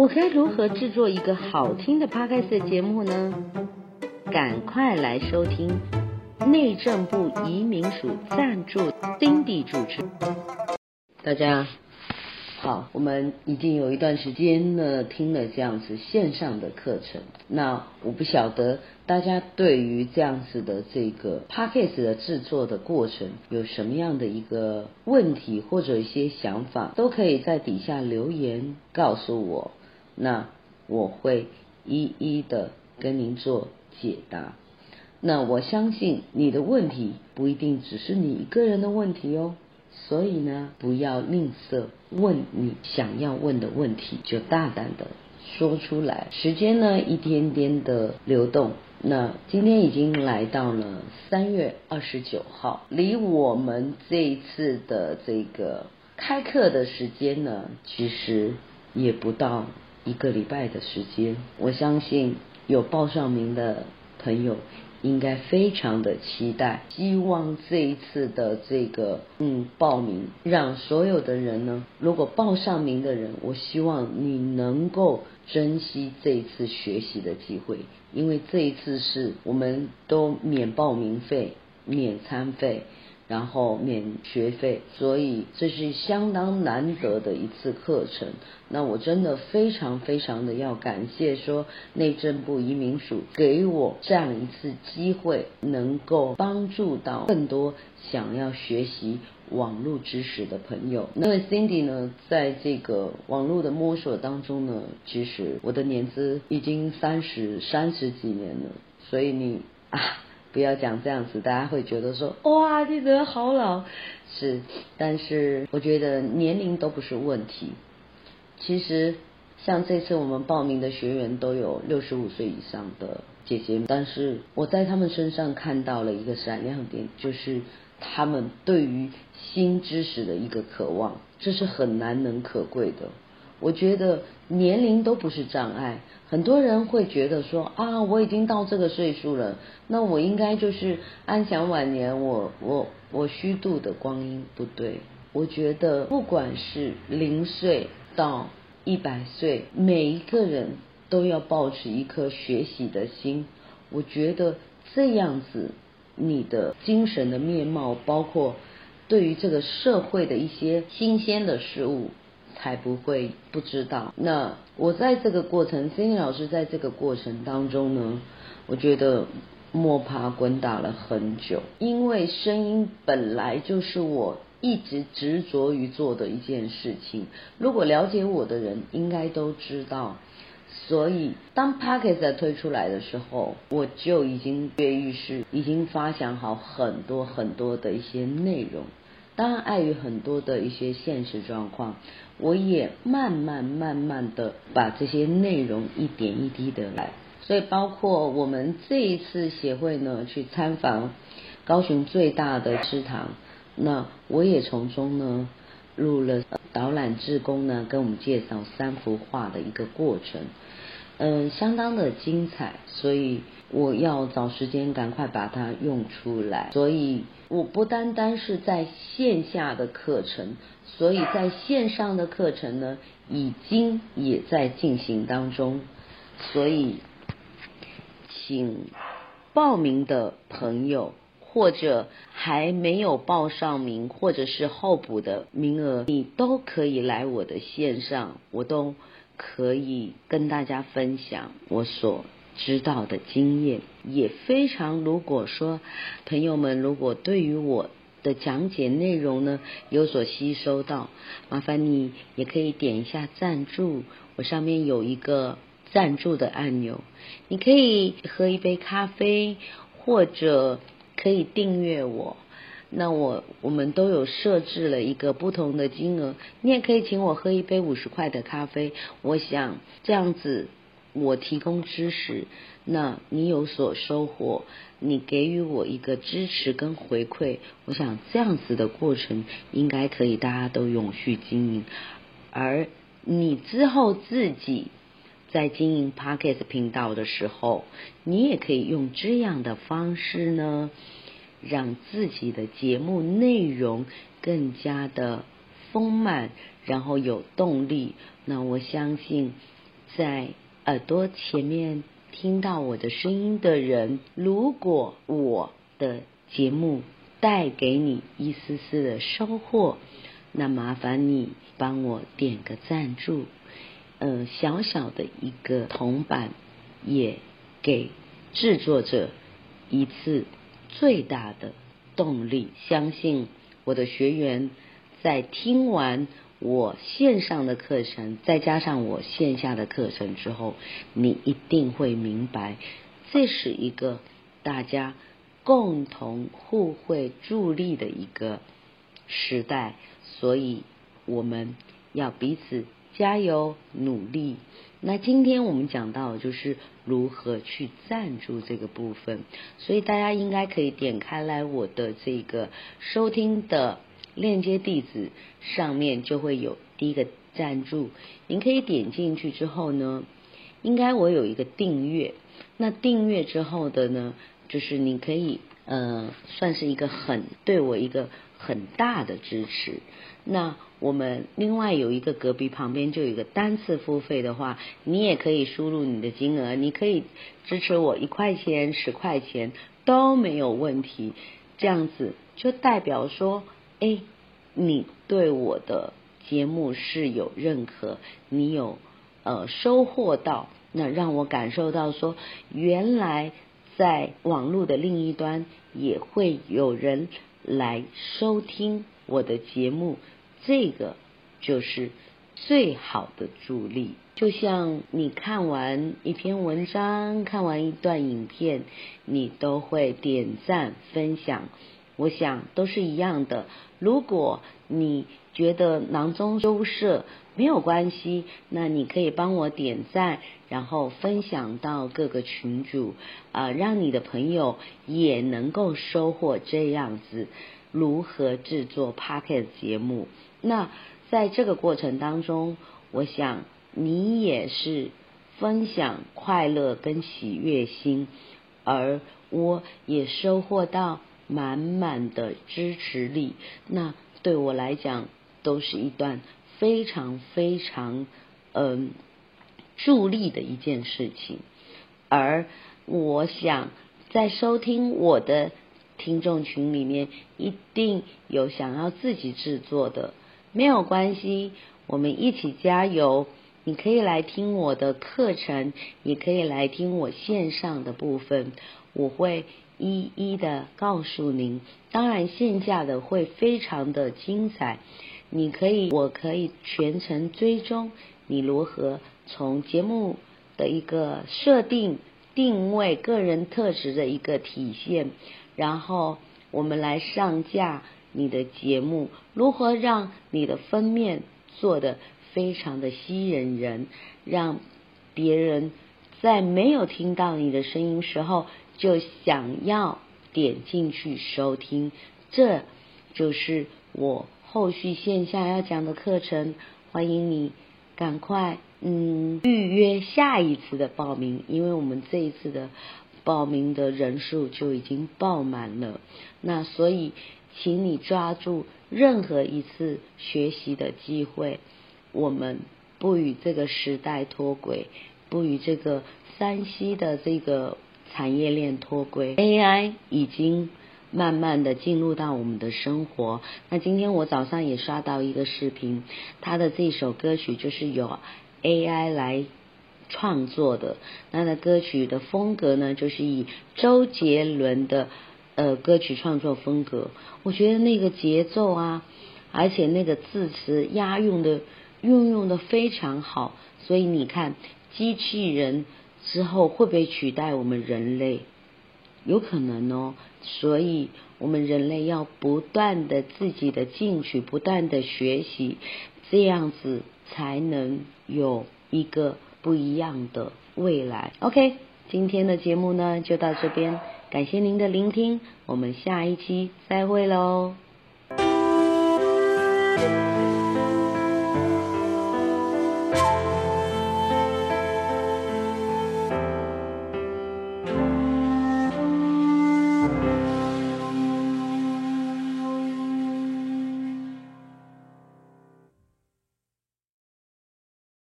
我该如何制作一个好听的 Podcast 节目呢？赶快来收听内政部移民署赞助 Cindy 主持。大家好，我们已经有一段时间呢听了这样子线上的课程。那我不晓得大家对于这样子的这个 Podcast 的制作的过程有什么样的一个问题或者一些想法，都可以在底下留言告诉我。那我会一一的跟您做解答。那我相信你的问题不一定只是你一个人的问题哦，所以呢，不要吝啬问你想要问的问题，就大胆的说出来。时间呢，一天天的流动，那今天已经来到了三月二十九号，离我们这一次的这个开课的时间呢，其实也不到一个礼拜的时间。我相信有报上名的朋友。应该非常的期待，希望这一次的这个嗯报名，让所有的人呢，如果报上名的人，我希望你能够珍惜这一次学习的机会，因为这一次是我们都免报名费、免餐费。然后免学费，所以这是相当难得的一次课程。那我真的非常非常的要感谢说内政部移民署给我这样一次机会，能够帮助到更多想要学习网络知识的朋友。那 Cindy 呢，在这个网络的摸索当中呢，其实我的年资已经三十三十几年了，所以你啊。不要讲这样子，大家会觉得说哇，这个好老。是，但是我觉得年龄都不是问题。其实像这次我们报名的学员都有六十五岁以上的姐姐，但是我在他们身上看到了一个闪亮点，就是他们对于新知识的一个渴望，这是很难能可贵的。我觉得年龄都不是障碍，很多人会觉得说啊，我已经到这个岁数了，那我应该就是安享晚年，我我我虚度的光阴不对。我觉得不管是零岁到一百岁，每一个人都要保持一颗学习的心。我觉得这样子，你的精神的面貌，包括对于这个社会的一些新鲜的事物。才不会不知道。那我在这个过程 c 老师在这个过程当中呢，我觉得摸爬滚打了很久，因为声音本来就是我一直执着于做的一件事情。如果了解我的人应该都知道，所以当 Podcast 推出来的时候，我就已经跃跃欲试，已经发想好很多很多的一些内容。当然，碍于很多的一些现实状况，我也慢慢慢慢的把这些内容一点一滴的来。所以，包括我们这一次协会呢，去参访高雄最大的师堂，那我也从中呢录了导览志工呢，跟我们介绍三幅画的一个过程。嗯，相当的精彩，所以我要找时间赶快把它用出来。所以我不单单是在线下的课程，所以在线上的课程呢，已经也在进行当中。所以，请报名的朋友，或者还没有报上名，或者是候补的名额，你都可以来我的线上，我都。可以跟大家分享我所知道的经验，也非常。如果说朋友们如果对于我的讲解内容呢有所吸收到，麻烦你也可以点一下赞助，我上面有一个赞助的按钮，你可以喝一杯咖啡，或者可以订阅我。那我我们都有设置了一个不同的金额，你也可以请我喝一杯五十块的咖啡。我想这样子，我提供知识，那你有所收获，你给予我一个支持跟回馈，我想这样子的过程应该可以大家都永续经营。而你之后自己在经营 Podcast 频道的时候，你也可以用这样的方式呢。让自己的节目内容更加的丰满，然后有动力。那我相信在耳朵前面听到我的声音的人，如果我的节目带给你一丝丝的收获，那麻烦你帮我点个赞助，呃，小小的一个铜板，也给制作者一次最大的动力。相信我的学员在听完我线上的课程，再加上我线下的课程之后，你一定会明白，这是一个大家共同互惠助力的一个时代。所以，我们要彼此加油努力。那今天我们讲到的就是如何去赞助这个部分，所以大家应该可以点开来我的这个收听的链接地址，上面就会有第一个赞助。您可以点进去之后呢，应该我有一个订阅，那订阅之后的呢，就是你可以呃，算是一个很对我一个很大的支持。那我们另外有一个隔壁旁边就有一个单次付费的话，你也可以输入你的金额，你可以支持我一块钱、十块钱都没有问题。这样子就代表说，哎，你对我的节目是有认可，你有呃收获到，那让我感受到说，原来在网络的另一端也会有人来收听我的节目。这个就是最好的助力，就像你看完一篇文章，看完一段影片，你都会点赞分享。我想都是一样的。如果你觉得囊中羞涩没有关系，那你可以帮我点赞，然后分享到各个群组啊、呃，让你的朋友也能够收获这样子如何制作 Podcast 节目。那在这个过程当中，我想你也是分享快乐跟喜悦心，而我也收获到满满的支持力。那对我来讲，都是一段非常非常嗯助力的一件事情。而我想在收听我的听众群里面，一定有想要自己制作的。没有关系，我们一起加油。你可以来听我的课程，也可以来听我线上的部分，我会一一的告诉您。当然，线下的会非常的精彩。你可以，我可以全程追踪你如何从节目的一个设定、定位、个人特质的一个体现，然后我们来上架。你的节目如何让你的封面做的非常的吸引人，让别人在没有听到你的声音时候就想要点进去收听？这就是我后续线下要讲的课程，欢迎你赶快嗯预约下一次的报名，因为我们这一次的报名的人数就已经爆满了，那所以。请你抓住任何一次学习的机会，我们不与这个时代脱轨，不与这个山西的这个产业链脱轨。AI 已经慢慢的进入到我们的生活。那今天我早上也刷到一个视频，他的这首歌曲就是由 AI 来创作的。那的歌曲的风格呢，就是以周杰伦的。呃，歌曲创作风格，我觉得那个节奏啊，而且那个字词押韵的运用的非常好，所以你看，机器人之后会不会取代我们人类？有可能哦，所以我们人类要不断的自己的进取，不断的学习，这样子才能有一个不一样的未来。OK，今天的节目呢就到这边。感谢您的聆听，我们下一期再会喽。